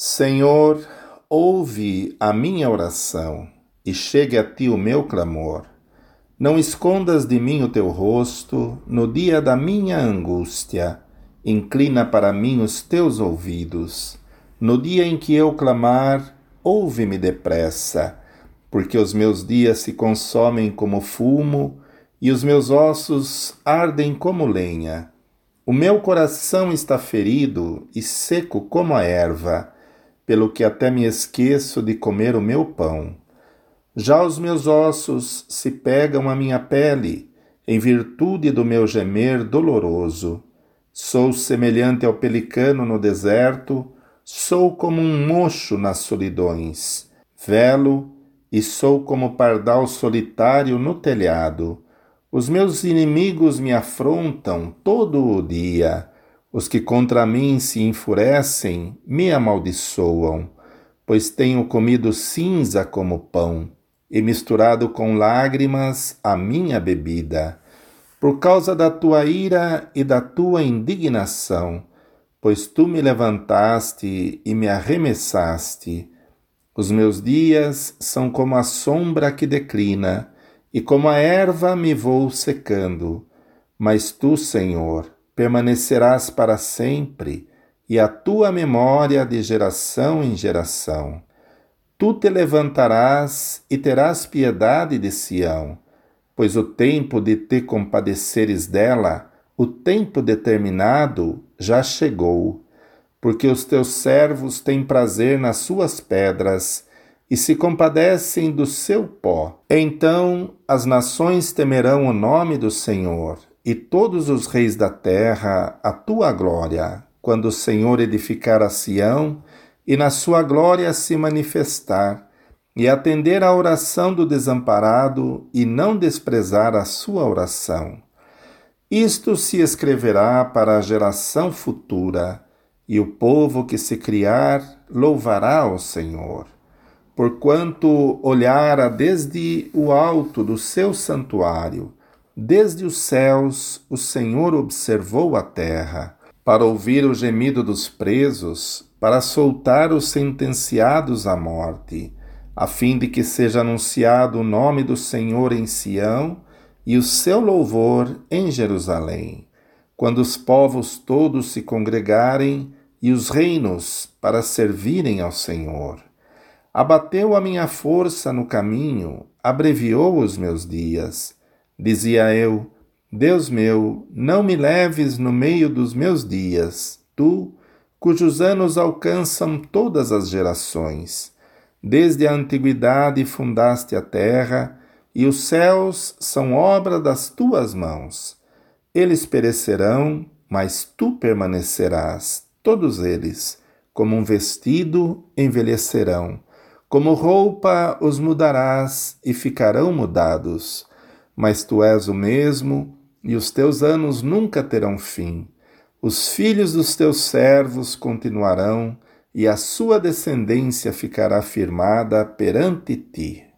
Senhor, ouve a minha oração e chegue a ti o meu clamor. Não escondas de mim o teu rosto no dia da minha angústia. Inclina para mim os teus ouvidos. No dia em que eu clamar, ouve-me depressa, porque os meus dias se consomem como fumo e os meus ossos ardem como lenha. O meu coração está ferido e seco como a erva pelo que até me esqueço de comer o meu pão. Já os meus ossos se pegam à minha pele, em virtude do meu gemer doloroso. Sou semelhante ao pelicano no deserto, sou como um mocho nas solidões. Velo e sou como pardal solitário no telhado. Os meus inimigos me afrontam todo o dia os que contra mim se enfurecem me amaldiçoam, pois tenho comido cinza como pão e misturado com lágrimas a minha bebida, por causa da tua ira e da tua indignação, pois tu me levantaste e me arremessaste. Os meus dias são como a sombra que declina, e como a erva me vou secando. Mas tu, Senhor, permanecerás para sempre, e a tua memória de geração em geração. Tu te levantarás e terás piedade de Sião, pois o tempo de te compadeceres dela, o tempo determinado, já chegou, porque os teus servos têm prazer nas suas pedras e se compadecem do seu pó. Então as nações temerão o nome do Senhor e todos os reis da terra a tua glória, quando o Senhor edificar a Sião e na sua glória se manifestar, e atender à oração do desamparado e não desprezar a sua oração. Isto se escreverá para a geração futura, e o povo que se criar louvará ao Senhor. Porquanto olhara desde o alto do seu santuário, Desde os céus o Senhor observou a terra, para ouvir o gemido dos presos, para soltar os sentenciados à morte, a fim de que seja anunciado o nome do Senhor em Sião e o seu louvor em Jerusalém, quando os povos todos se congregarem e os reinos para servirem ao Senhor. Abateu a minha força no caminho, abreviou os meus dias Dizia eu: Deus meu, não me leves no meio dos meus dias, tu, cujos anos alcançam todas as gerações. Desde a antiguidade fundaste a terra, e os céus são obra das tuas mãos. Eles perecerão, mas tu permanecerás, todos eles, como um vestido envelhecerão, como roupa os mudarás e ficarão mudados mas tu és o mesmo, e os teus anos nunca terão fim. Os filhos dos teus servos continuarão, e a sua descendência ficará firmada perante ti.